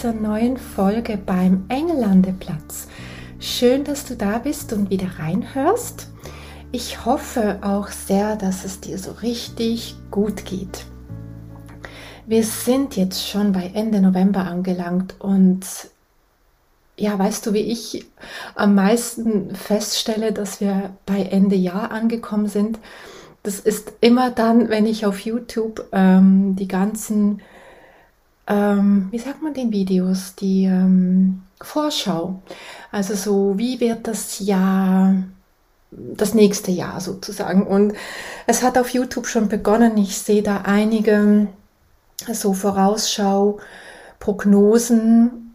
Dieser neuen Folge beim Engellandeplatz. Schön, dass du da bist und wieder reinhörst. Ich hoffe auch sehr, dass es dir so richtig gut geht. Wir sind jetzt schon bei Ende November angelangt und ja, weißt du, wie ich am meisten feststelle, dass wir bei Ende Jahr angekommen sind? Das ist immer dann, wenn ich auf YouTube ähm, die ganzen ähm, wie sagt man den Videos, die ähm, Vorschau. Also so, wie wird das Jahr, das nächste Jahr sozusagen. Und es hat auf YouTube schon begonnen. Ich sehe da einige so Vorausschau, Prognosen.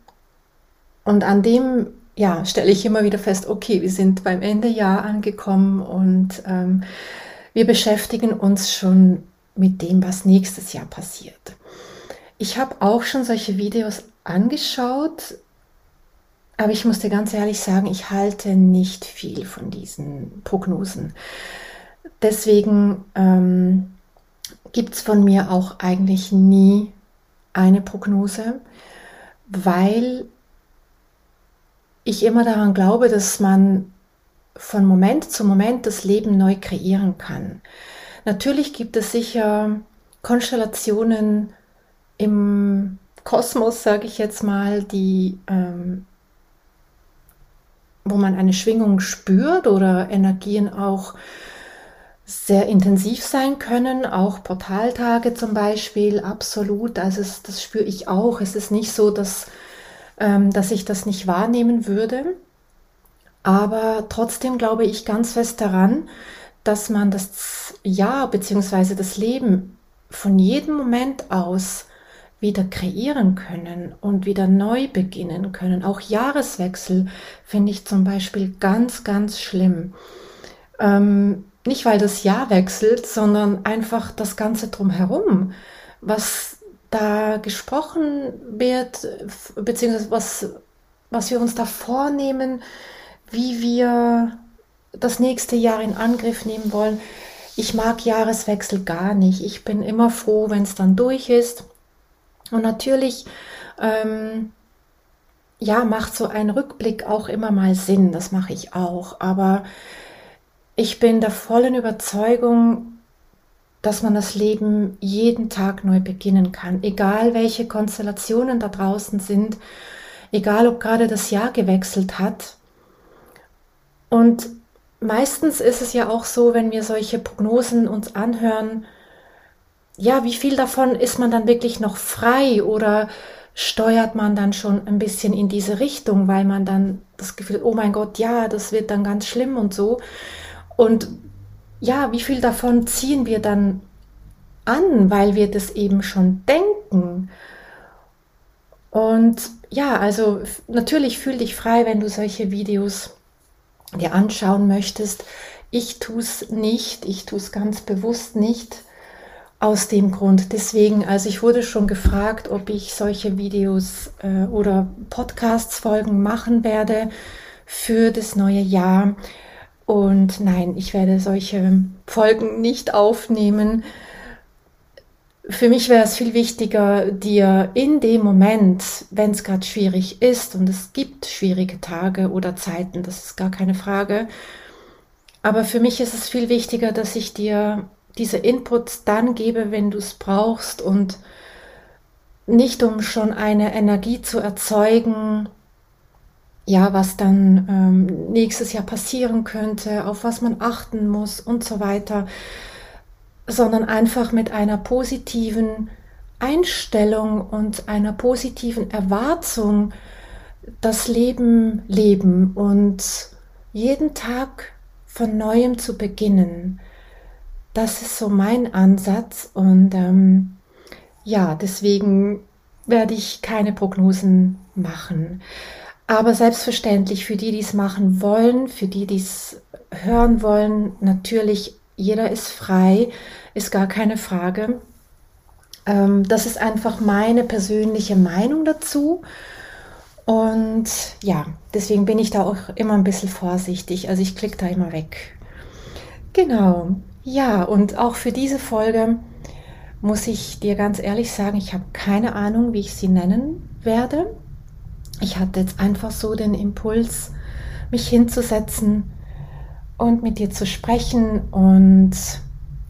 Und an dem ja, stelle ich immer wieder fest, okay, wir sind beim Ende Jahr angekommen und ähm, wir beschäftigen uns schon mit dem, was nächstes Jahr passiert. Ich habe auch schon solche Videos angeschaut, aber ich muss dir ganz ehrlich sagen, ich halte nicht viel von diesen Prognosen. Deswegen ähm, gibt es von mir auch eigentlich nie eine Prognose, weil ich immer daran glaube, dass man von Moment zu Moment das Leben neu kreieren kann. Natürlich gibt es sicher Konstellationen, im Kosmos, sage ich jetzt mal, die, ähm, wo man eine Schwingung spürt oder Energien auch sehr intensiv sein können, auch Portaltage zum Beispiel, absolut. Also es, das spüre ich auch. Es ist nicht so, dass, ähm, dass ich das nicht wahrnehmen würde. Aber trotzdem glaube ich ganz fest daran, dass man das Jahr bzw. das Leben von jedem Moment aus wieder kreieren können und wieder neu beginnen können. Auch Jahreswechsel finde ich zum Beispiel ganz, ganz schlimm. Ähm, nicht weil das Jahr wechselt, sondern einfach das Ganze drumherum, was da gesprochen wird, beziehungsweise was, was wir uns da vornehmen, wie wir das nächste Jahr in Angriff nehmen wollen. Ich mag Jahreswechsel gar nicht. Ich bin immer froh, wenn es dann durch ist und natürlich, ähm, ja, macht so ein Rückblick auch immer mal Sinn, das mache ich auch. Aber ich bin der vollen Überzeugung, dass man das Leben jeden Tag neu beginnen kann, egal welche Konstellationen da draußen sind, egal ob gerade das Jahr gewechselt hat. Und meistens ist es ja auch so, wenn wir solche Prognosen uns anhören, ja, wie viel davon ist man dann wirklich noch frei oder steuert man dann schon ein bisschen in diese Richtung, weil man dann das Gefühl, oh mein Gott, ja, das wird dann ganz schlimm und so. Und ja, wie viel davon ziehen wir dann an, weil wir das eben schon denken? Und ja, also natürlich fühl dich frei, wenn du solche Videos dir anschauen möchtest. Ich tue es nicht, ich tue es ganz bewusst nicht aus dem Grund. Deswegen, also ich wurde schon gefragt, ob ich solche Videos äh, oder Podcasts-Folgen machen werde für das neue Jahr. Und nein, ich werde solche Folgen nicht aufnehmen. Für mich wäre es viel wichtiger, dir in dem Moment, wenn es gerade schwierig ist, und es gibt schwierige Tage oder Zeiten, das ist gar keine Frage, aber für mich ist es viel wichtiger, dass ich dir diese Inputs dann gebe, wenn du es brauchst und nicht um schon eine Energie zu erzeugen, ja, was dann ähm, nächstes Jahr passieren könnte, auf was man achten muss und so weiter, sondern einfach mit einer positiven Einstellung und einer positiven Erwartung das Leben leben und jeden Tag von neuem zu beginnen das ist so mein Ansatz und ähm, ja, deswegen werde ich keine Prognosen machen. Aber selbstverständlich für die, die es machen wollen, für die, die es hören wollen, natürlich, jeder ist frei, ist gar keine Frage. Ähm, das ist einfach meine persönliche Meinung dazu. Und ja, deswegen bin ich da auch immer ein bisschen vorsichtig. Also ich klicke da immer weg. Genau. Ja, und auch für diese Folge muss ich dir ganz ehrlich sagen, ich habe keine Ahnung, wie ich sie nennen werde. Ich hatte jetzt einfach so den Impuls, mich hinzusetzen und mit dir zu sprechen. Und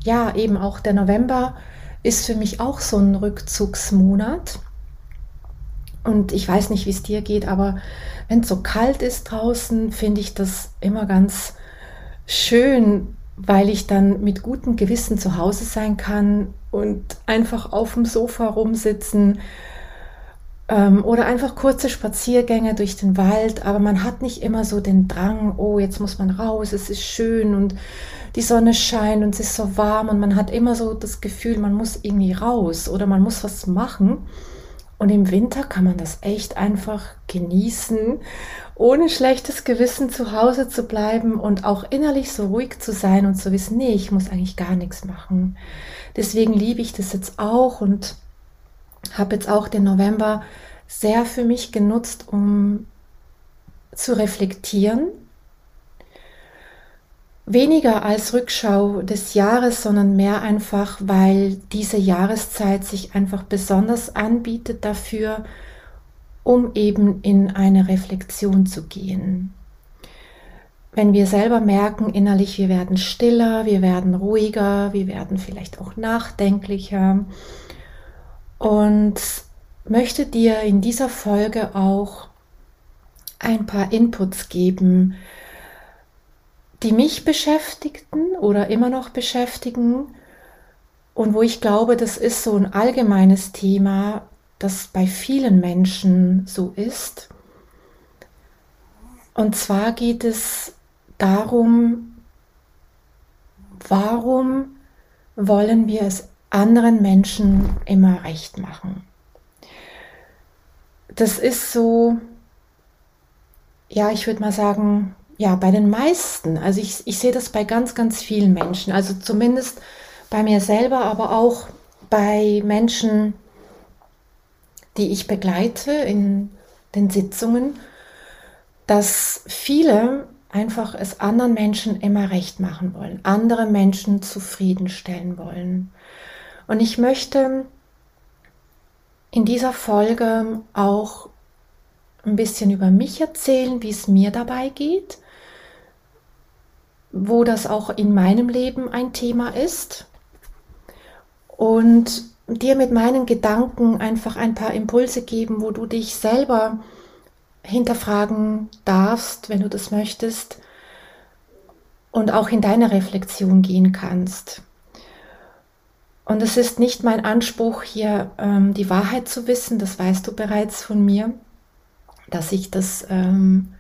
ja, eben auch der November ist für mich auch so ein Rückzugsmonat. Und ich weiß nicht, wie es dir geht, aber wenn es so kalt ist draußen, finde ich das immer ganz schön, weil ich dann mit gutem Gewissen zu Hause sein kann und einfach auf dem Sofa rumsitzen ähm, oder einfach kurze Spaziergänge durch den Wald, aber man hat nicht immer so den Drang, oh, jetzt muss man raus, es ist schön und die Sonne scheint und es ist so warm und man hat immer so das Gefühl, man muss irgendwie raus oder man muss was machen. Und im Winter kann man das echt einfach genießen, ohne schlechtes Gewissen zu Hause zu bleiben und auch innerlich so ruhig zu sein und zu wissen, nee, ich muss eigentlich gar nichts machen. Deswegen liebe ich das jetzt auch und habe jetzt auch den November sehr für mich genutzt, um zu reflektieren weniger als Rückschau des Jahres, sondern mehr einfach, weil diese Jahreszeit sich einfach besonders anbietet dafür, um eben in eine Reflexion zu gehen. Wenn wir selber merken innerlich, wir werden stiller, wir werden ruhiger, wir werden vielleicht auch nachdenklicher und möchte dir in dieser Folge auch ein paar Inputs geben, die mich beschäftigten oder immer noch beschäftigen und wo ich glaube, das ist so ein allgemeines Thema, das bei vielen Menschen so ist. Und zwar geht es darum, warum wollen wir es anderen Menschen immer recht machen? Das ist so, ja, ich würde mal sagen, ja, bei den meisten. Also ich, ich sehe das bei ganz, ganz vielen Menschen. Also zumindest bei mir selber, aber auch bei Menschen, die ich begleite in den Sitzungen, dass viele einfach es anderen Menschen immer recht machen wollen, andere Menschen zufriedenstellen wollen. Und ich möchte in dieser Folge auch ein bisschen über mich erzählen, wie es mir dabei geht wo das auch in meinem Leben ein Thema ist und dir mit meinen Gedanken einfach ein paar Impulse geben, wo du dich selber hinterfragen darfst, wenn du das möchtest und auch in deine Reflexion gehen kannst. Und es ist nicht mein Anspruch, hier ähm, die Wahrheit zu wissen, das weißt du bereits von mir, dass ich das ähm,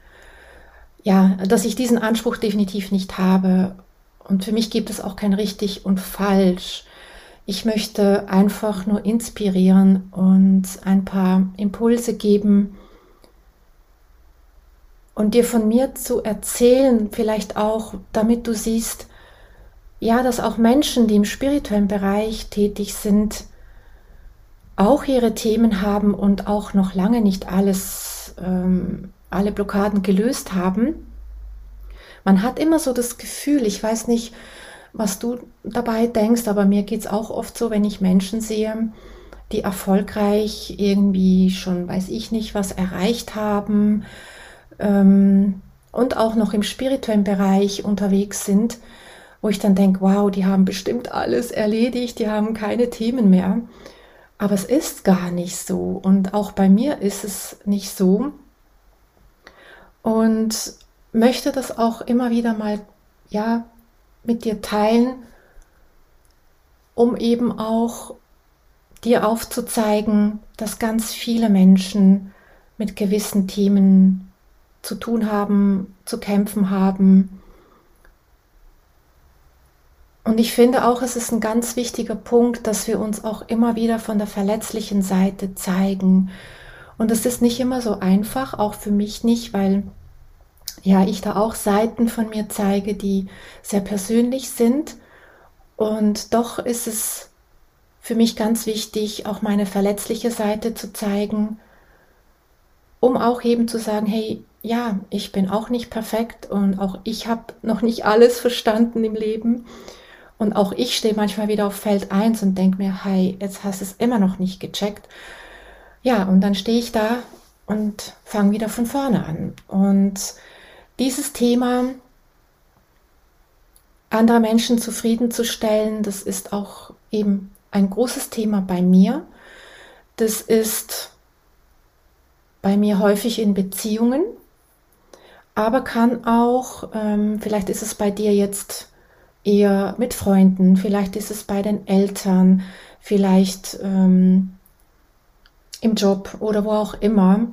ja, dass ich diesen Anspruch definitiv nicht habe. Und für mich gibt es auch kein richtig und falsch. Ich möchte einfach nur inspirieren und ein paar Impulse geben und dir von mir zu erzählen, vielleicht auch, damit du siehst, ja, dass auch Menschen, die im spirituellen Bereich tätig sind, auch ihre Themen haben und auch noch lange nicht alles ähm, alle Blockaden gelöst haben. Man hat immer so das Gefühl, ich weiß nicht, was du dabei denkst, aber mir geht es auch oft so, wenn ich Menschen sehe, die erfolgreich irgendwie schon, weiß ich nicht, was erreicht haben ähm, und auch noch im spirituellen Bereich unterwegs sind, wo ich dann denke, wow, die haben bestimmt alles erledigt, die haben keine Themen mehr. Aber es ist gar nicht so und auch bei mir ist es nicht so und möchte das auch immer wieder mal ja mit dir teilen, um eben auch dir aufzuzeigen, dass ganz viele Menschen mit gewissen Themen zu tun haben, zu kämpfen haben. Und ich finde auch, es ist ein ganz wichtiger Punkt, dass wir uns auch immer wieder von der verletzlichen Seite zeigen Und das ist nicht immer so einfach, auch für mich nicht, weil ja, ich da auch Seiten von mir zeige, die sehr persönlich sind. Und doch ist es für mich ganz wichtig, auch meine verletzliche Seite zu zeigen, um auch eben zu sagen, hey, ja, ich bin auch nicht perfekt und auch ich habe noch nicht alles verstanden im Leben. Und auch ich stehe manchmal wieder auf Feld 1 und denke mir, hey, jetzt hast du es immer noch nicht gecheckt. Ja, und dann stehe ich da und fange wieder von vorne an. Und dieses Thema, andere Menschen zufriedenzustellen, das ist auch eben ein großes Thema bei mir. Das ist bei mir häufig in Beziehungen, aber kann auch, ähm, vielleicht ist es bei dir jetzt eher mit Freunden, vielleicht ist es bei den Eltern, vielleicht ähm, im Job oder wo auch immer.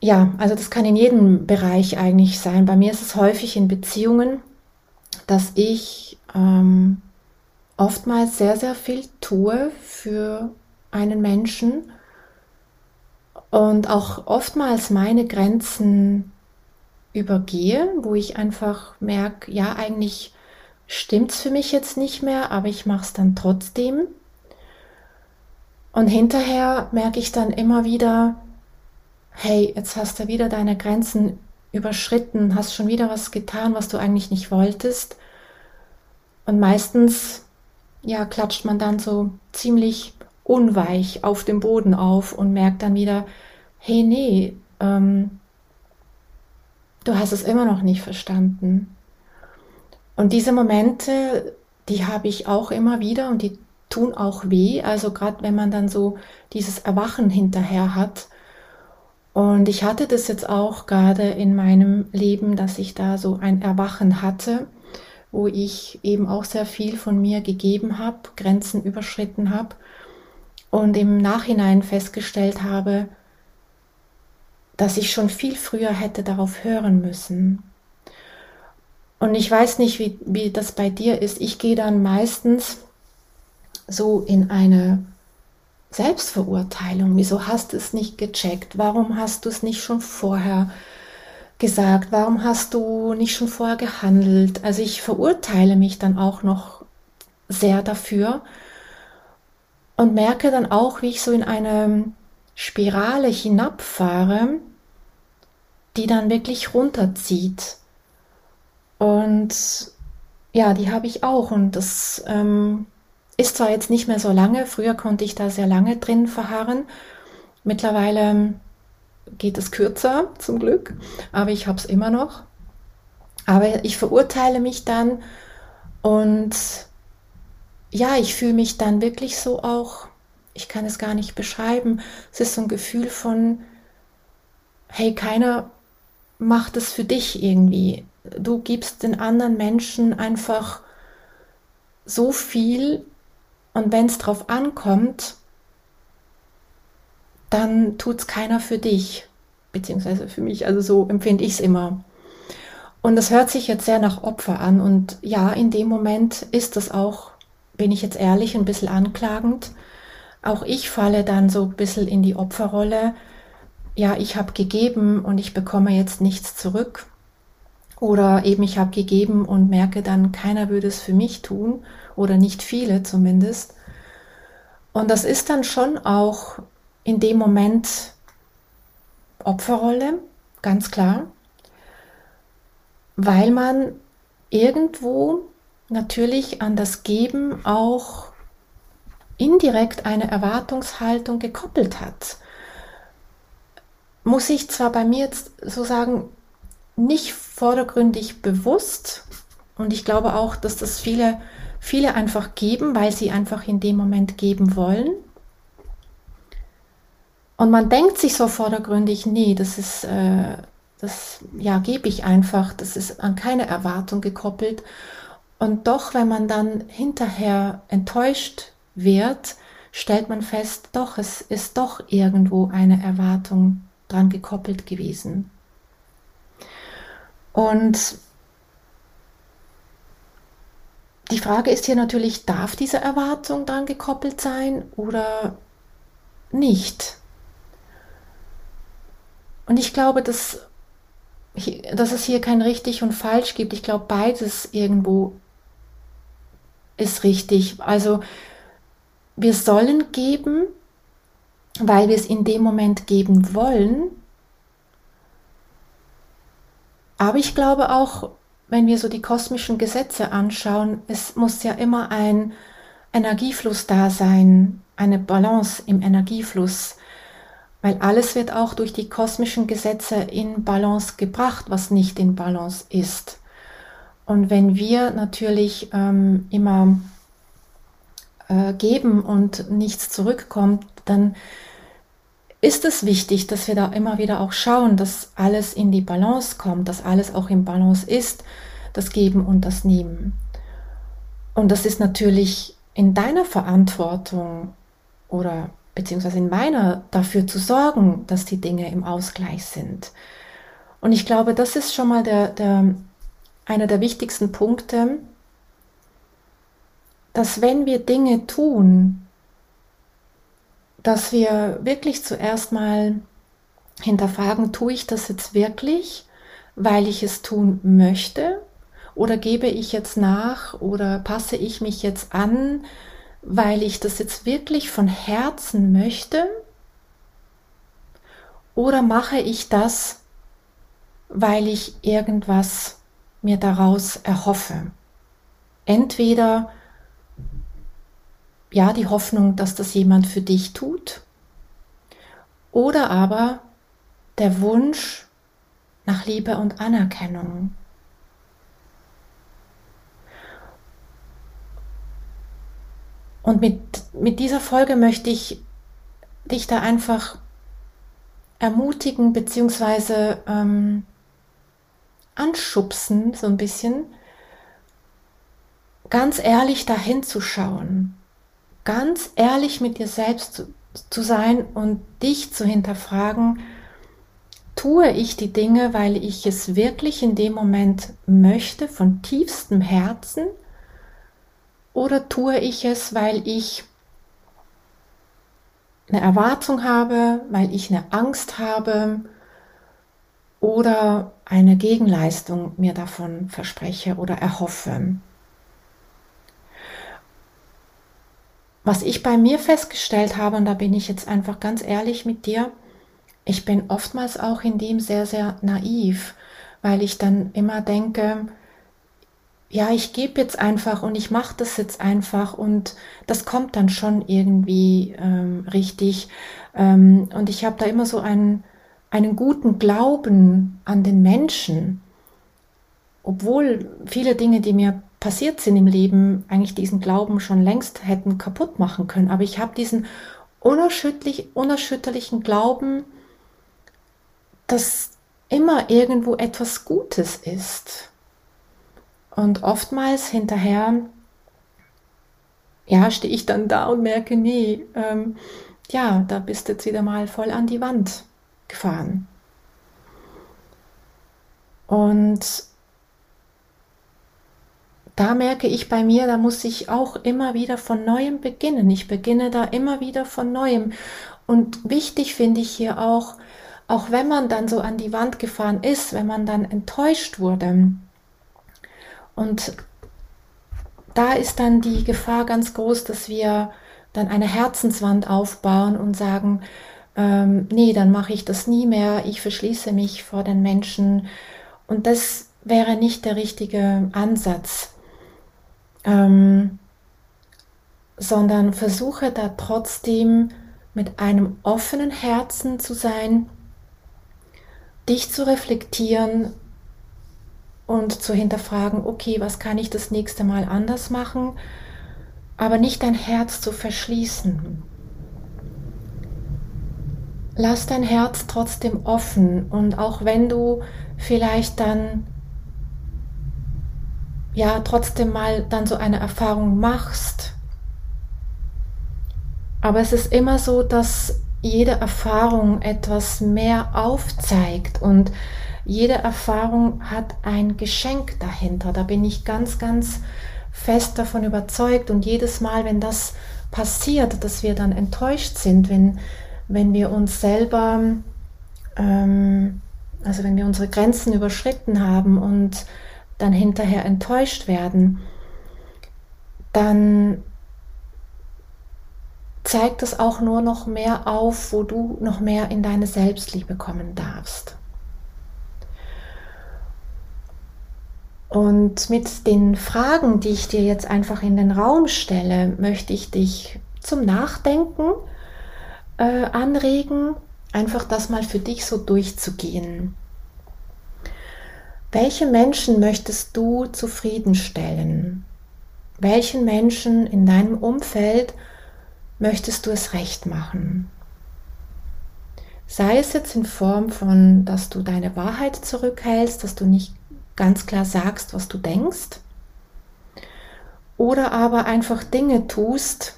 Ja, also das kann in jedem Bereich eigentlich sein. Bei mir ist es häufig in Beziehungen, dass ich ähm, oftmals sehr, sehr viel tue für einen Menschen und auch oftmals meine Grenzen übergehe, wo ich einfach merke, ja, eigentlich stimmt es für mich jetzt nicht mehr, aber ich mache es dann trotzdem. Und hinterher merke ich dann immer wieder, hey, jetzt hast du wieder deine Grenzen überschritten, hast schon wieder was getan, was du eigentlich nicht wolltest. Und meistens, ja, klatscht man dann so ziemlich unweich auf dem Boden auf und merkt dann wieder, hey, nee, ähm, du hast es immer noch nicht verstanden. Und diese Momente, die habe ich auch immer wieder und die tun auch weh. Also gerade wenn man dann so dieses Erwachen hinterher hat. Und ich hatte das jetzt auch gerade in meinem Leben, dass ich da so ein Erwachen hatte, wo ich eben auch sehr viel von mir gegeben habe, Grenzen überschritten habe und im Nachhinein festgestellt habe, dass ich schon viel früher hätte darauf hören müssen. Und ich weiß nicht, wie, wie das bei dir ist. Ich gehe dann meistens so in eine Selbstverurteilung. Wieso hast du es nicht gecheckt? Warum hast du es nicht schon vorher gesagt? Warum hast du nicht schon vorher gehandelt? Also ich verurteile mich dann auch noch sehr dafür und merke dann auch, wie ich so in eine Spirale hinabfahre, die dann wirklich runterzieht. Und ja, die habe ich auch und das ähm, ist zwar jetzt nicht mehr so lange, früher konnte ich da sehr lange drin verharren. Mittlerweile geht es kürzer zum Glück, aber ich habe es immer noch. Aber ich verurteile mich dann und ja, ich fühle mich dann wirklich so auch, ich kann es gar nicht beschreiben, es ist so ein Gefühl von, hey, keiner macht es für dich irgendwie. Du gibst den anderen Menschen einfach so viel und wenn es drauf ankommt, dann tut es keiner für dich, beziehungsweise für mich. Also so empfinde ich es immer. Und das hört sich jetzt sehr nach Opfer an. Und ja, in dem Moment ist das auch, bin ich jetzt ehrlich, ein bisschen anklagend. Auch ich falle dann so ein bisschen in die Opferrolle. Ja, ich habe gegeben und ich bekomme jetzt nichts zurück. Oder eben ich habe gegeben und merke dann, keiner würde es für mich tun oder nicht viele zumindest. Und das ist dann schon auch in dem Moment Opferrolle, ganz klar, weil man irgendwo natürlich an das Geben auch indirekt eine Erwartungshaltung gekoppelt hat. Muss ich zwar bei mir jetzt so sagen, nicht vordergründig bewusst, und ich glaube auch, dass das viele viele einfach geben, weil sie einfach in dem Moment geben wollen. Und man denkt sich so vordergründig, nee, das ist, äh, das ja, gebe ich einfach, das ist an keine Erwartung gekoppelt. Und doch, wenn man dann hinterher enttäuscht wird, stellt man fest, doch, es ist doch irgendwo eine Erwartung dran gekoppelt gewesen. Und die Frage ist hier natürlich, darf diese Erwartung dann gekoppelt sein oder nicht. Und ich glaube, dass, dass es hier kein richtig und falsch gibt. Ich glaube, beides irgendwo ist richtig. Also wir sollen geben, weil wir es in dem Moment geben wollen. Aber ich glaube auch, wenn wir so die kosmischen Gesetze anschauen, es muss ja immer ein Energiefluss da sein, eine Balance im Energiefluss, weil alles wird auch durch die kosmischen Gesetze in Balance gebracht, was nicht in Balance ist. Und wenn wir natürlich ähm, immer äh, geben und nichts zurückkommt, dann ist es wichtig, dass wir da immer wieder auch schauen, dass alles in die Balance kommt, dass alles auch im Balance ist, das Geben und das Nehmen. Und das ist natürlich in deiner Verantwortung oder beziehungsweise in meiner dafür zu sorgen, dass die Dinge im Ausgleich sind. Und ich glaube, das ist schon mal der, der, einer der wichtigsten Punkte, dass wenn wir Dinge tun, dass wir wirklich zuerst mal hinterfragen, tue ich das jetzt wirklich, weil ich es tun möchte? Oder gebe ich jetzt nach oder passe ich mich jetzt an, weil ich das jetzt wirklich von Herzen möchte? Oder mache ich das, weil ich irgendwas mir daraus erhoffe? Entweder ja, die Hoffnung, dass das jemand für dich tut. Oder aber der Wunsch nach Liebe und Anerkennung. Und mit, mit dieser Folge möchte ich dich da einfach ermutigen bzw. Ähm, anschubsen, so ein bisschen, ganz ehrlich dahin zu schauen ganz ehrlich mit dir selbst zu, zu sein und dich zu hinterfragen, tue ich die Dinge, weil ich es wirklich in dem Moment möchte, von tiefstem Herzen, oder tue ich es, weil ich eine Erwartung habe, weil ich eine Angst habe oder eine Gegenleistung mir davon verspreche oder erhoffe. Was ich bei mir festgestellt habe, und da bin ich jetzt einfach ganz ehrlich mit dir, ich bin oftmals auch in dem sehr, sehr naiv, weil ich dann immer denke, ja, ich gebe jetzt einfach und ich mache das jetzt einfach und das kommt dann schon irgendwie ähm, richtig. Ähm, und ich habe da immer so einen, einen guten Glauben an den Menschen, obwohl viele Dinge, die mir passiert sind im Leben, eigentlich diesen Glauben schon längst hätten kaputt machen können. Aber ich habe diesen unerschütterlich, unerschütterlichen Glauben, dass immer irgendwo etwas Gutes ist. Und oftmals hinterher, ja, stehe ich dann da und merke, nee, ähm, ja, da bist du jetzt wieder mal voll an die Wand gefahren. Und da merke ich bei mir, da muss ich auch immer wieder von neuem beginnen. Ich beginne da immer wieder von neuem. Und wichtig finde ich hier auch, auch wenn man dann so an die Wand gefahren ist, wenn man dann enttäuscht wurde. Und da ist dann die Gefahr ganz groß, dass wir dann eine Herzenswand aufbauen und sagen, ähm, nee, dann mache ich das nie mehr, ich verschließe mich vor den Menschen. Und das wäre nicht der richtige Ansatz ähm, sondern versuche da trotzdem mit einem offenen Herzen zu sein, dich zu reflektieren und zu hinterfragen, okay, was kann ich das nächste Mal anders machen, aber nicht dein Herz zu verschließen. Lass dein Herz trotzdem offen und auch wenn du vielleicht dann ja trotzdem mal dann so eine Erfahrung machst. Aber es ist immer so, dass jede Erfahrung etwas mehr aufzeigt und jede Erfahrung hat ein Geschenk dahinter. Da bin ich ganz, ganz fest davon überzeugt und jedes Mal, wenn das passiert, dass wir dann enttäuscht sind, wenn, wenn wir uns selber, ähm, also wenn wir unsere Grenzen überschritten haben und dann hinterher enttäuscht werden, dann zeigt es auch nur noch mehr auf, wo du noch mehr in deine Selbstliebe kommen darfst. Und mit den Fragen, die ich dir jetzt einfach in den Raum stelle, möchte ich dich zum Nachdenken äh, anregen, einfach das mal für dich so durchzugehen. Welche Menschen möchtest du zufriedenstellen? Welchen Menschen in deinem Umfeld möchtest du es recht machen? Sei es jetzt in Form von, dass du deine Wahrheit zurückhältst, dass du nicht ganz klar sagst, was du denkst. Oder aber einfach Dinge tust,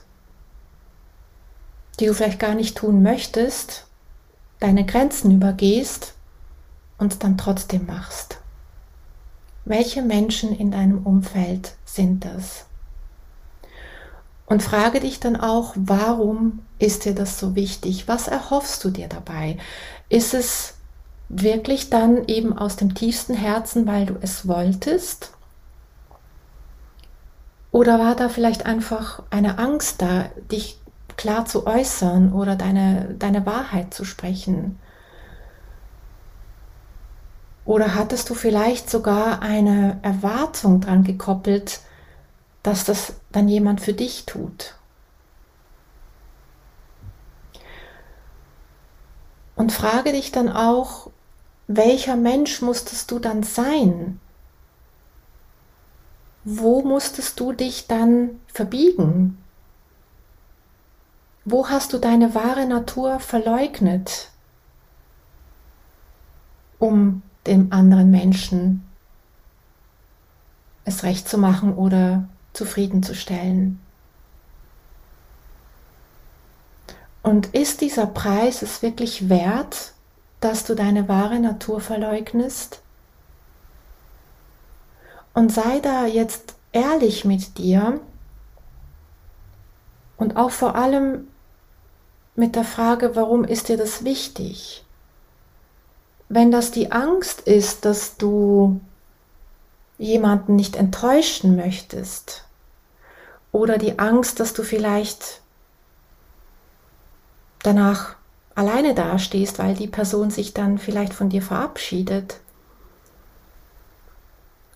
die du vielleicht gar nicht tun möchtest, deine Grenzen übergehst und dann trotzdem machst. Welche Menschen in deinem Umfeld sind das? Und frage dich dann auch, warum ist dir das so wichtig? Was erhoffst du dir dabei? Ist es wirklich dann eben aus dem tiefsten Herzen, weil du es wolltest? Oder war da vielleicht einfach eine Angst da, dich klar zu äußern oder deine, deine Wahrheit zu sprechen? Oder hattest du vielleicht sogar eine Erwartung dran gekoppelt, dass das dann jemand für dich tut? Und frage dich dann auch, welcher Mensch musstest du dann sein? Wo musstest du dich dann verbiegen? Wo hast du deine wahre Natur verleugnet, um dem anderen Menschen es recht zu machen oder zufriedenzustellen? Und ist dieser Preis es wirklich wert, dass du deine wahre Natur verleugnest? Und sei da jetzt ehrlich mit dir und auch vor allem mit der Frage, warum ist dir das wichtig? Wenn das die Angst ist, dass du jemanden nicht enttäuschen möchtest oder die Angst, dass du vielleicht danach alleine dastehst, weil die Person sich dann vielleicht von dir verabschiedet?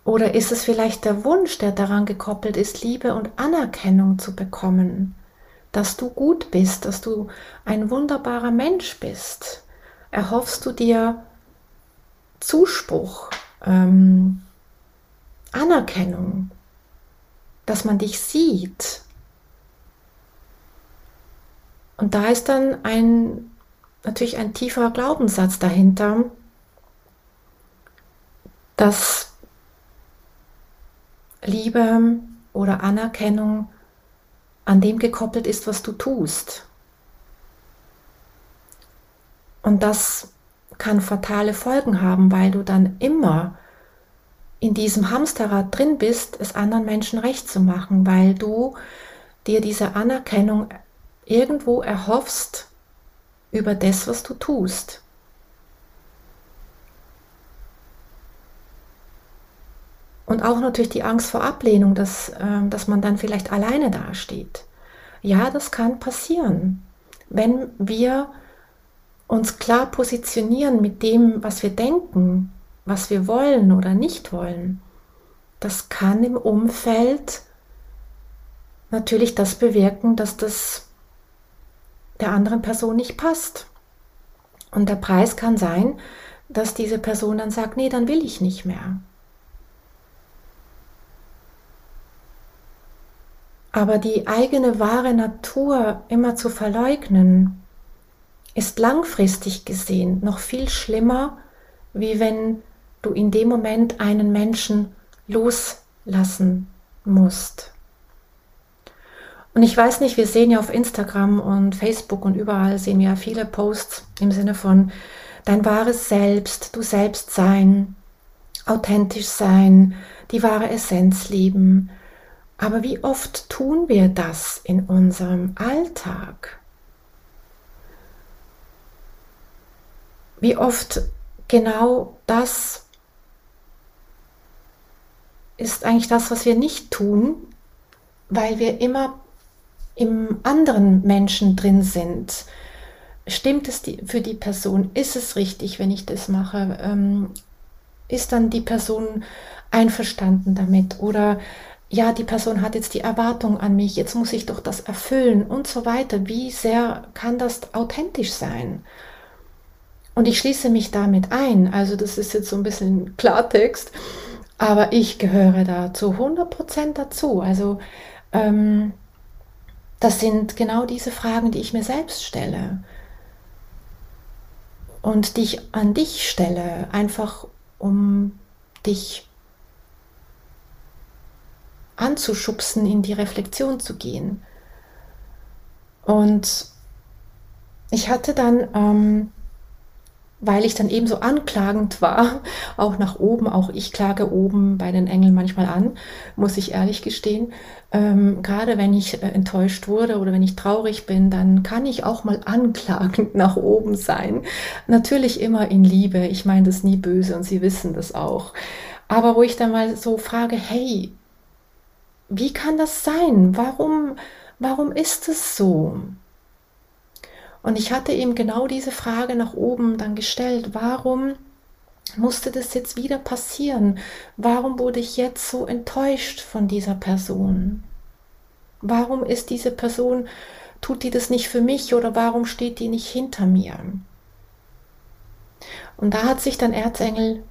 Oder ist es vielleicht der Wunsch, der daran gekoppelt ist, Liebe und Anerkennung zu bekommen, dass du gut bist, dass du ein wunderbarer Mensch bist? Erhoffst du dir Zuspruch, ähm, Anerkennung, dass man dich sieht? Und da ist dann ein natürlich ein tieferer Glaubenssatz dahinter, dass Liebe oder Anerkennung an dem gekoppelt ist, was du tust. Und das kann fatale Folgen haben, weil du dann immer in diesem Hamsterrad drin bist, es anderen Menschen recht zu machen, weil du dir diese Anerkennung irgendwo erhoffst über das, was du tust. Und auch natürlich die Angst vor Ablehnung, dass, äh, dass man dann vielleicht alleine dasteht. Ja, das kann passieren. Wenn wir uns klar positionieren mit dem, was wir denken, was wir wollen oder nicht wollen, das kann im Umfeld natürlich das bewirken, dass das der anderen Person nicht passt. Und der Preis kann sein, dass diese Person dann sagt, nee, dann will ich nicht mehr. Aber die eigene wahre Natur immer zu verleugnen, ist langfristig gesehen noch viel schlimmer, wie wenn du in dem Moment einen Menschen loslassen musst. Und ich weiß nicht, wir sehen ja auf Instagram und Facebook und überall sehen wir ja viele Posts im Sinne von dein wahres Selbst, du selbst sein, authentisch sein, die wahre Essenz leben. Aber wie oft tun wir das in unserem Alltag? Wie oft genau das ist eigentlich das, was wir nicht tun, weil wir immer im anderen Menschen drin sind. Stimmt es die, für die Person? Ist es richtig, wenn ich das mache? Ähm, ist dann die Person einverstanden damit? Oder ja, die Person hat jetzt die Erwartung an mich, jetzt muss ich doch das erfüllen und so weiter. Wie sehr kann das authentisch sein? Und ich schließe mich damit ein. Also das ist jetzt so ein bisschen Klartext, aber ich gehöre da zu 100% dazu. Also ähm, das sind genau diese Fragen, die ich mir selbst stelle und die ich an dich stelle, einfach um dich anzuschubsen, in die Reflexion zu gehen. Und ich hatte dann ähm, weil ich dann eben so anklagend war, auch nach oben, auch ich klage oben bei den Engeln manchmal an, muss ich ehrlich gestehen. Ähm, gerade wenn ich äh, enttäuscht wurde oder wenn ich traurig bin, dann kann ich auch mal anklagend nach oben sein. Natürlich immer in Liebe, ich meine das nie böse und Sie wissen das auch. Aber wo ich dann mal so frage, hey, wie kann das sein? Warum, warum ist es so? Und ich hatte ihm genau diese Frage nach oben dann gestellt, warum musste das jetzt wieder passieren? Warum wurde ich jetzt so enttäuscht von dieser Person? Warum ist diese Person, tut die das nicht für mich oder warum steht die nicht hinter mir? Und da hat sich dann Erzengel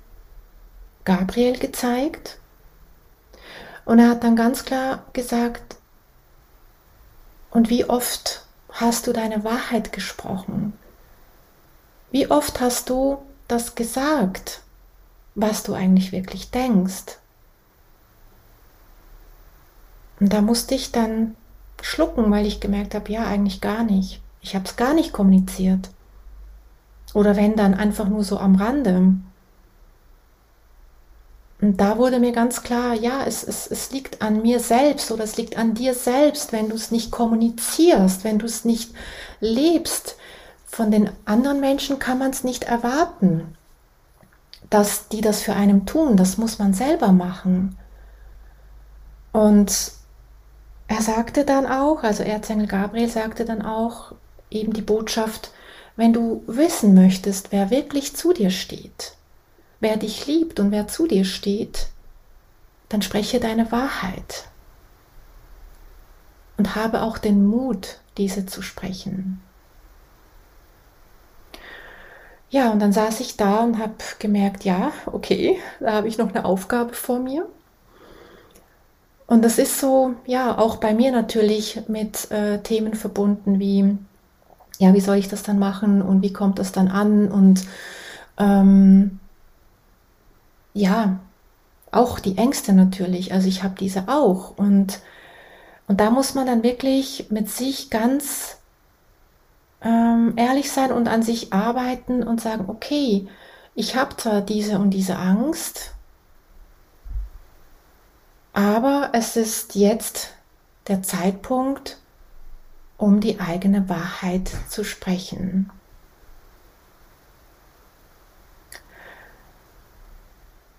Gabriel gezeigt und er hat dann ganz klar gesagt, und wie oft hast du deine Wahrheit gesprochen? Wie oft hast du das gesagt, was du eigentlich wirklich denkst? Und da musste ich dann schlucken, weil ich gemerkt habe, ja, eigentlich gar nicht. Ich habe es gar nicht kommuniziert. Oder wenn dann einfach nur so am Rande. Und da wurde mir ganz klar, ja, es, es, es liegt an mir selbst oder es liegt an dir selbst, wenn du es nicht kommunizierst, wenn du es nicht lebst. Von den anderen Menschen kann man es nicht erwarten, dass die das für einen tun. Das muss man selber machen. Und er sagte dann auch, also Erzengel Gabriel sagte dann auch eben die Botschaft, wenn du wissen möchtest, wer wirklich zu dir steht, wer dich liebt und wer zu dir steht, dann spreche deine Wahrheit und habe auch den Mut, diese zu sprechen. Ja, und dann saß ich da und habe gemerkt, ja, okay, da habe ich noch eine Aufgabe vor mir. Und das ist so, ja, auch bei mir natürlich mit äh, Themen verbunden wie, ja, wie soll ich das dann machen und wie kommt das dann an und ähm, ja, auch die Ängste natürlich. Also ich habe diese auch. Und, und da muss man dann wirklich mit sich ganz ähm, ehrlich sein und an sich arbeiten und sagen, okay, ich habe zwar diese und diese Angst, aber es ist jetzt der Zeitpunkt, um die eigene Wahrheit zu sprechen.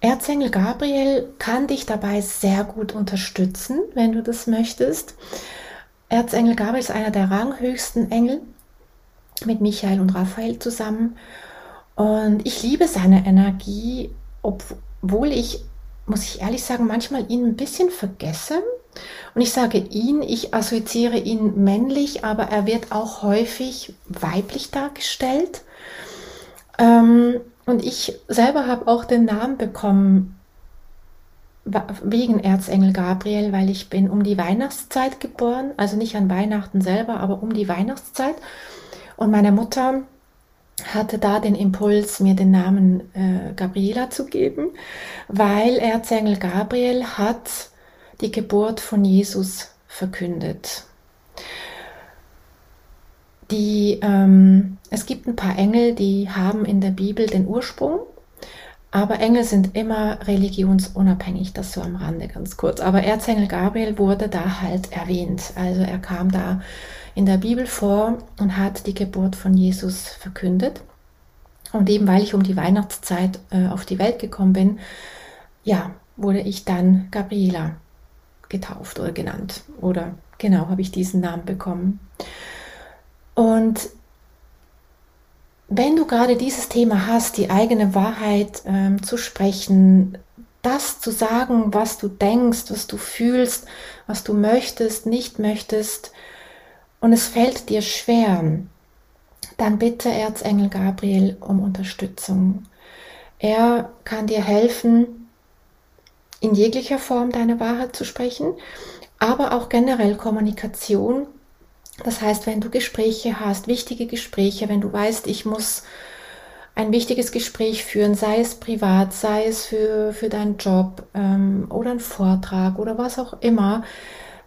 Erzengel Gabriel kann dich dabei sehr gut unterstützen, wenn du das möchtest. Erzengel Gabriel ist einer der ranghöchsten Engel mit Michael und Raphael zusammen. Und ich liebe seine Energie, obwohl ich, muss ich ehrlich sagen, manchmal ihn ein bisschen vergesse. Und ich sage ihn, ich assoziiere ihn männlich, aber er wird auch häufig weiblich dargestellt. Ähm, und ich selber habe auch den Namen bekommen wegen Erzengel Gabriel, weil ich bin um die Weihnachtszeit geboren, also nicht an Weihnachten selber, aber um die Weihnachtszeit. Und meine Mutter hatte da den Impuls, mir den Namen äh, Gabriela zu geben, weil Erzengel Gabriel hat die Geburt von Jesus verkündet. Die, ähm, es gibt ein paar Engel, die haben in der Bibel den Ursprung. Aber Engel sind immer religionsunabhängig, das so am Rande ganz kurz. Aber Erzengel Gabriel wurde da halt erwähnt. Also er kam da in der Bibel vor und hat die Geburt von Jesus verkündet. Und eben weil ich um die Weihnachtszeit äh, auf die Welt gekommen bin, ja, wurde ich dann Gabriela getauft oder genannt. Oder genau, habe ich diesen Namen bekommen. Und wenn du gerade dieses Thema hast, die eigene Wahrheit ähm, zu sprechen, das zu sagen, was du denkst, was du fühlst, was du möchtest, nicht möchtest, und es fällt dir schwer, dann bitte Erzengel Gabriel um Unterstützung. Er kann dir helfen, in jeglicher Form deine Wahrheit zu sprechen, aber auch generell Kommunikation. Das heißt, wenn du Gespräche hast, wichtige Gespräche, wenn du weißt, ich muss ein wichtiges Gespräch führen, sei es privat, sei es für, für deinen Job ähm, oder einen Vortrag oder was auch immer,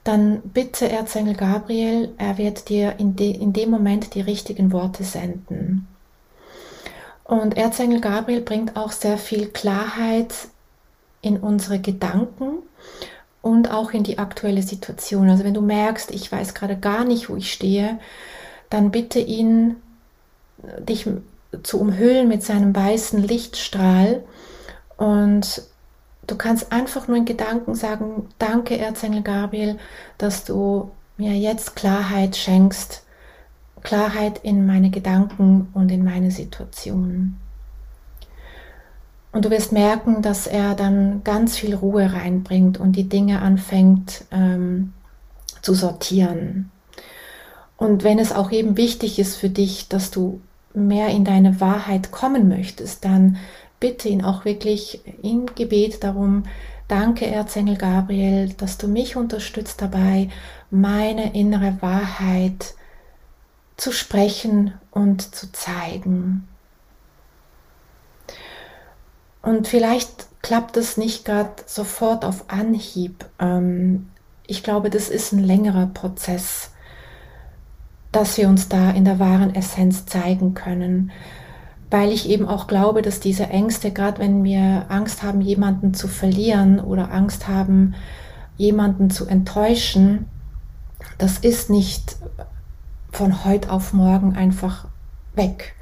dann bitte Erzengel Gabriel, er wird dir in, de, in dem Moment die richtigen Worte senden. Und Erzengel Gabriel bringt auch sehr viel Klarheit in unsere Gedanken und auch in die aktuelle Situation. Also wenn du merkst, ich weiß gerade gar nicht, wo ich stehe, dann bitte ihn, dich zu umhüllen mit seinem weißen Lichtstrahl und Du kannst einfach nur in Gedanken sagen, danke Erzengel Gabriel, dass du mir jetzt Klarheit schenkst, Klarheit in meine Gedanken und in meine Situation. Und du wirst merken, dass er dann ganz viel Ruhe reinbringt und die Dinge anfängt ähm, zu sortieren. Und wenn es auch eben wichtig ist für dich, dass du mehr in deine Wahrheit kommen möchtest, dann bitte ihn auch wirklich im Gebet darum, danke Erzengel Gabriel, dass du mich unterstützt dabei, meine innere Wahrheit zu sprechen und zu zeigen. Und vielleicht klappt es nicht gerade sofort auf Anhieb. Ähm, ich glaube, das ist ein längerer Prozess, dass wir uns da in der wahren Essenz zeigen können weil ich eben auch glaube, dass diese Ängste, gerade wenn wir Angst haben, jemanden zu verlieren oder Angst haben, jemanden zu enttäuschen, das ist nicht von heute auf morgen einfach weg.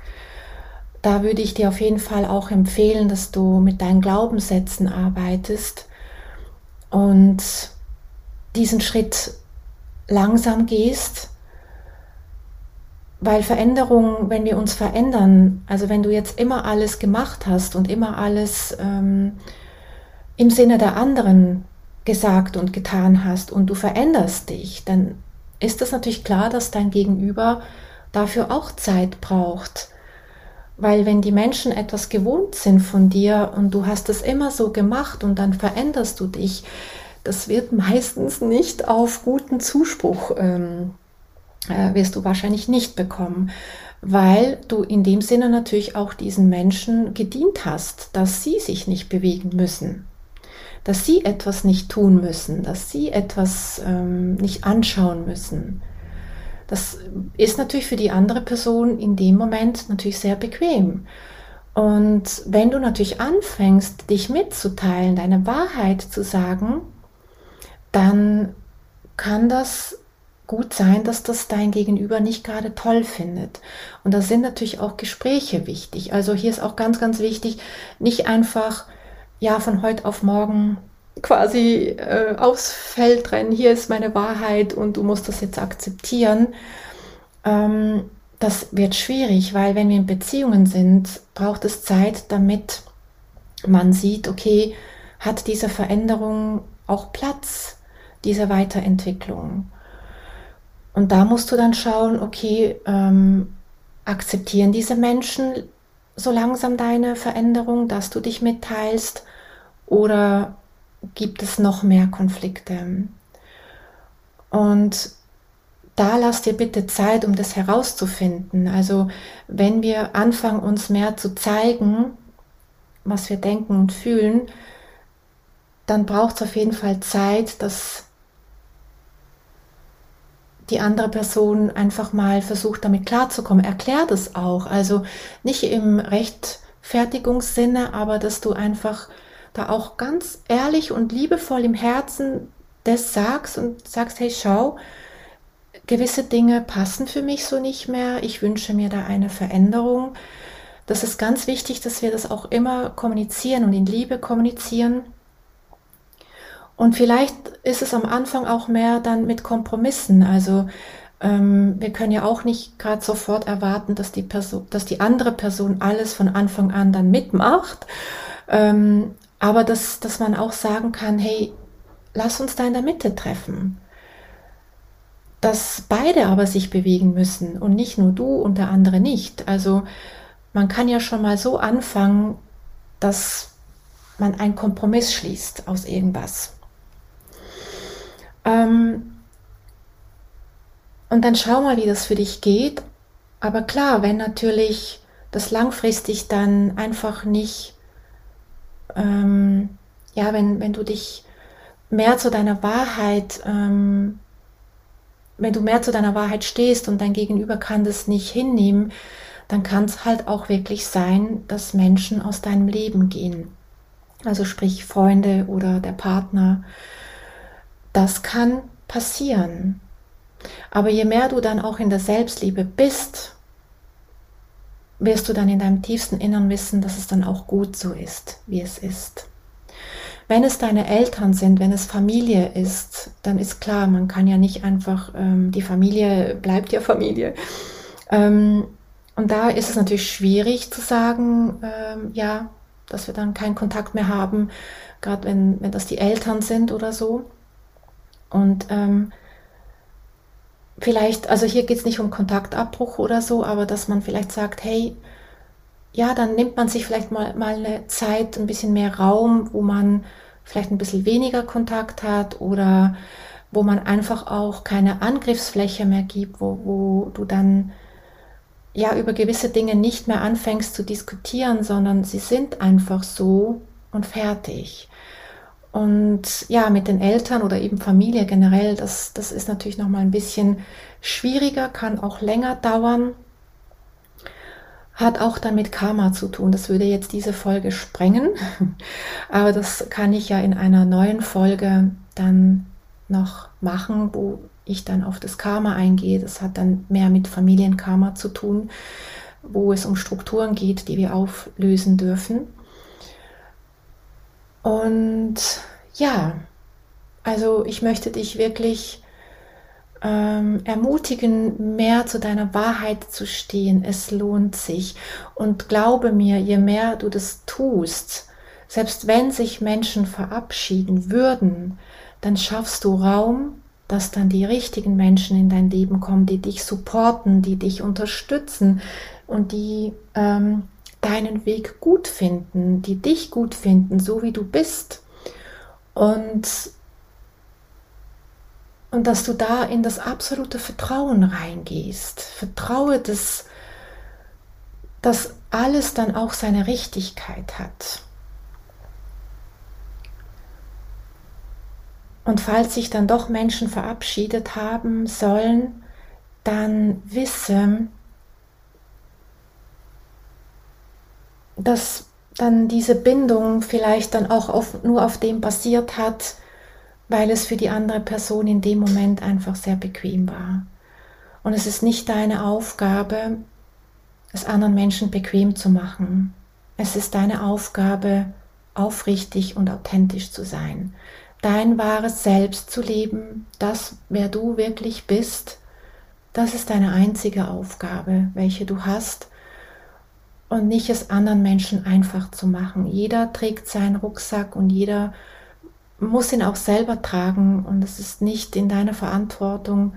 Da würde ich dir auf jeden Fall auch empfehlen, dass du mit deinen Glaubenssätzen arbeitest und diesen Schritt langsam gehst weil Veränderung, wenn wir uns verändern, also wenn du jetzt immer alles gemacht hast und immer alles ähm, im Sinne der anderen gesagt und getan hast und du veränderst dich, dann ist es natürlich klar, dass dein Gegenüber dafür auch Zeit braucht. Weil wenn die Menschen etwas gewohnt sind von dir und du hast es immer so gemacht und dann veränderst du dich, das wird meistens nicht auf guten Zuspruch ähm, äh, wirst du wahrscheinlich nicht bekommen, weil du in dem Sinne natürlich auch diesen Menschen gedient hast, dass sie sich nicht bewegen müssen, dass sie etwas nicht tun müssen, dass sie etwas ähm, nicht anschauen müssen. Das ist natürlich für die andere Person in dem Moment natürlich sehr bequem. Und wenn du natürlich anfängst, dich mitzuteilen, deine Wahrheit zu sagen, dann kann das gut sein, dass das dein Gegenüber nicht gerade toll findet. Und da sind natürlich auch Gespräche wichtig. Also hier ist auch ganz, ganz wichtig, nicht einfach, ja, von heute auf morgen quasi äh, aufs Feld rennen, hier ist meine Wahrheit und du musst das jetzt akzeptieren. Ähm, das wird schwierig, weil wenn wir in Beziehungen sind, braucht es Zeit, damit man sieht, okay, hat diese Veränderung auch Platz, diese Weiterentwicklung. Und da musst du dann schauen, okay, ähm, akzeptieren diese Menschen so langsam deine Veränderung, dass du dich mitteilst oder gibt es noch mehr Konflikte? Und da lass dir bitte Zeit, um das herauszufinden. Also wenn wir anfangen, uns mehr zu zeigen, was wir denken und fühlen, dann braucht es auf jeden Fall Zeit, dass die andere Person einfach mal versucht, damit klarzukommen. Erklärt es auch. Also nicht im recht Rechtfertigungssinne, aber dass du einfach da auch ganz ehrlich und liebevoll im Herzen das sagst und sagst, hey, schau, gewisse Dinge passen für mich so nicht mehr, ich wünsche mir da eine Veränderung. Das ist ganz wichtig, dass wir das auch immer kommunizieren und in Liebe kommunizieren. Und vielleicht ist es am Anfang auch mehr dann mit Kompromissen. Also ähm, wir können ja auch nicht gerade sofort erwarten, dass die Person, dass die andere Person alles von Anfang an dann mitmacht. Ähm, aber dass, dass man auch sagen kann, hey, lass uns da in der Mitte treffen. Dass beide aber sich bewegen müssen und nicht nur du und der andere nicht. Also man kann ja schon mal so anfangen, dass man einen Kompromiss schließt aus irgendwas. Ähm, und dann schau mal, wie das für dich geht. Aber klar, wenn natürlich das langfristig dann einfach nicht, ähm, ja, wenn, wenn du dich mehr zu deiner Wahrheit, ähm, wenn du mehr zu deiner Wahrheit stehst und dein Gegenüber kann das nicht hinnehmen, dann kann es halt auch wirklich sein, dass Menschen aus deinem Leben gehen. Also sprich Freunde oder der Partner. Das kann passieren. Aber je mehr du dann auch in der Selbstliebe bist, wirst du dann in deinem tiefsten Innern wissen, dass es dann auch gut so ist, wie es ist. Wenn es deine Eltern sind, wenn es Familie ist, dann ist klar, man kann ja nicht einfach, ähm, die Familie bleibt ja Familie. Ähm, und da ist es natürlich schwierig zu sagen, ähm, ja, dass wir dann keinen Kontakt mehr haben, gerade wenn, wenn das die Eltern sind oder so. Und ähm, vielleicht, also hier geht es nicht um Kontaktabbruch oder so, aber dass man vielleicht sagt, hey, ja, dann nimmt man sich vielleicht mal, mal eine Zeit, ein bisschen mehr Raum, wo man vielleicht ein bisschen weniger Kontakt hat oder wo man einfach auch keine Angriffsfläche mehr gibt, wo, wo du dann ja über gewisse Dinge nicht mehr anfängst zu diskutieren, sondern sie sind einfach so und fertig. Und ja, mit den Eltern oder eben Familie generell, das, das ist natürlich nochmal ein bisschen schwieriger, kann auch länger dauern, hat auch dann mit Karma zu tun. Das würde jetzt diese Folge sprengen, aber das kann ich ja in einer neuen Folge dann noch machen, wo ich dann auf das Karma eingehe. Das hat dann mehr mit Familienkarma zu tun, wo es um Strukturen geht, die wir auflösen dürfen. Und ja, also ich möchte dich wirklich ähm, ermutigen, mehr zu deiner Wahrheit zu stehen. Es lohnt sich. Und glaube mir, je mehr du das tust, selbst wenn sich Menschen verabschieden würden, dann schaffst du Raum, dass dann die richtigen Menschen in dein Leben kommen, die dich supporten, die dich unterstützen und die ähm, deinen Weg gut finden, die dich gut finden, so wie du bist. Und, und dass du da in das absolute Vertrauen reingehst. Vertraue, dass, dass alles dann auch seine Richtigkeit hat. Und falls sich dann doch Menschen verabschiedet haben sollen, dann wisse, dass dann diese Bindung vielleicht dann auch auf, nur auf dem basiert hat, weil es für die andere Person in dem Moment einfach sehr bequem war. Und es ist nicht deine Aufgabe, es anderen Menschen bequem zu machen. Es ist deine Aufgabe, aufrichtig und authentisch zu sein, dein wahres Selbst zu leben, das, wer du wirklich bist. Das ist deine einzige Aufgabe, welche du hast und nicht es anderen Menschen einfach zu machen. Jeder trägt seinen Rucksack und jeder muss ihn auch selber tragen und es ist nicht in deiner Verantwortung,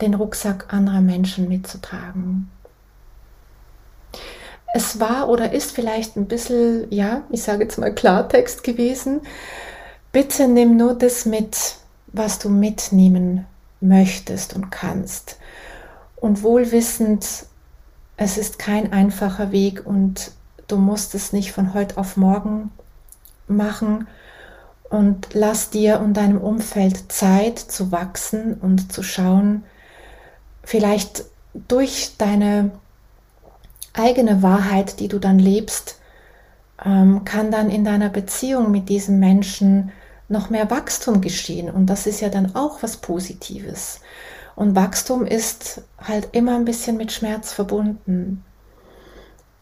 den Rucksack anderer Menschen mitzutragen. Es war oder ist vielleicht ein bisschen, ja, ich sage jetzt mal Klartext gewesen. Bitte nimm nur das mit, was du mitnehmen möchtest und kannst. Und wohlwissend, es ist kein einfacher Weg und du musst es nicht von heute auf morgen machen und lass dir und deinem Umfeld Zeit zu wachsen und zu schauen, vielleicht durch deine eigene Wahrheit, die du dann lebst, ähm, kann dann in deiner Beziehung mit diesem Menschen noch mehr Wachstum geschehen. Und das ist ja dann auch was Positives. Und Wachstum ist halt immer ein bisschen mit Schmerz verbunden.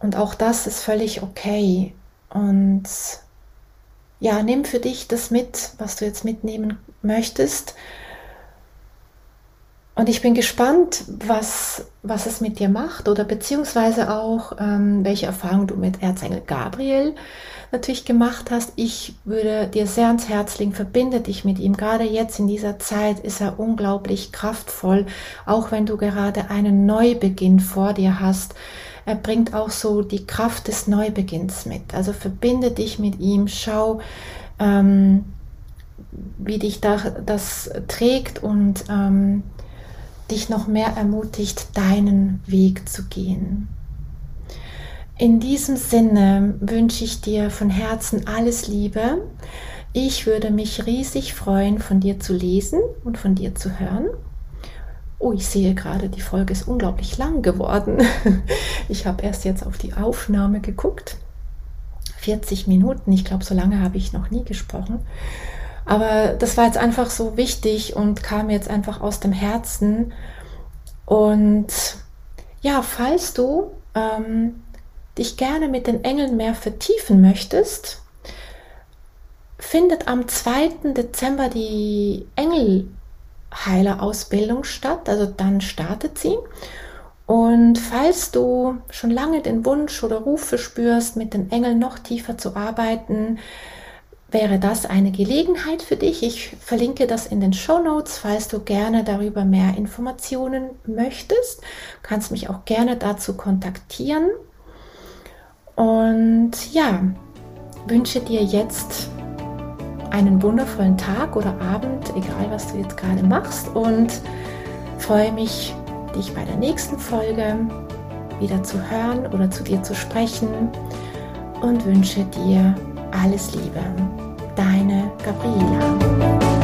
Und auch das ist völlig okay. Und ja, nimm für dich das mit, was du jetzt mitnehmen möchtest. Und ich bin gespannt, was, was es mit dir macht oder beziehungsweise auch, ähm, welche Erfahrungen du mit Erzengel Gabriel natürlich gemacht hast. Ich würde dir sehr ans Herz legen, verbinde dich mit ihm. Gerade jetzt in dieser Zeit ist er unglaublich kraftvoll, auch wenn du gerade einen Neubeginn vor dir hast. Er bringt auch so die Kraft des Neubeginns mit. Also verbinde dich mit ihm, schau, ähm, wie dich da, das trägt und ähm, dich noch mehr ermutigt, deinen Weg zu gehen. In diesem Sinne wünsche ich dir von Herzen alles Liebe. Ich würde mich riesig freuen, von dir zu lesen und von dir zu hören. Oh, ich sehe gerade, die Folge ist unglaublich lang geworden. Ich habe erst jetzt auf die Aufnahme geguckt. 40 Minuten, ich glaube, so lange habe ich noch nie gesprochen. Aber das war jetzt einfach so wichtig und kam jetzt einfach aus dem Herzen. Und ja, falls du ähm, dich gerne mit den Engeln mehr vertiefen möchtest, findet am 2. Dezember die Engelheilerausbildung statt. Also dann startet sie. Und falls du schon lange den Wunsch oder Ruf verspürst, mit den Engeln noch tiefer zu arbeiten, wäre das eine Gelegenheit für dich. Ich verlinke das in den Show Notes, falls du gerne darüber mehr Informationen möchtest. Du kannst mich auch gerne dazu kontaktieren. Und ja, wünsche dir jetzt einen wundervollen Tag oder Abend, egal was du jetzt gerade machst und freue mich, dich bei der nächsten Folge wieder zu hören oder zu dir zu sprechen und wünsche dir alles Liebe. Deine Gabriela.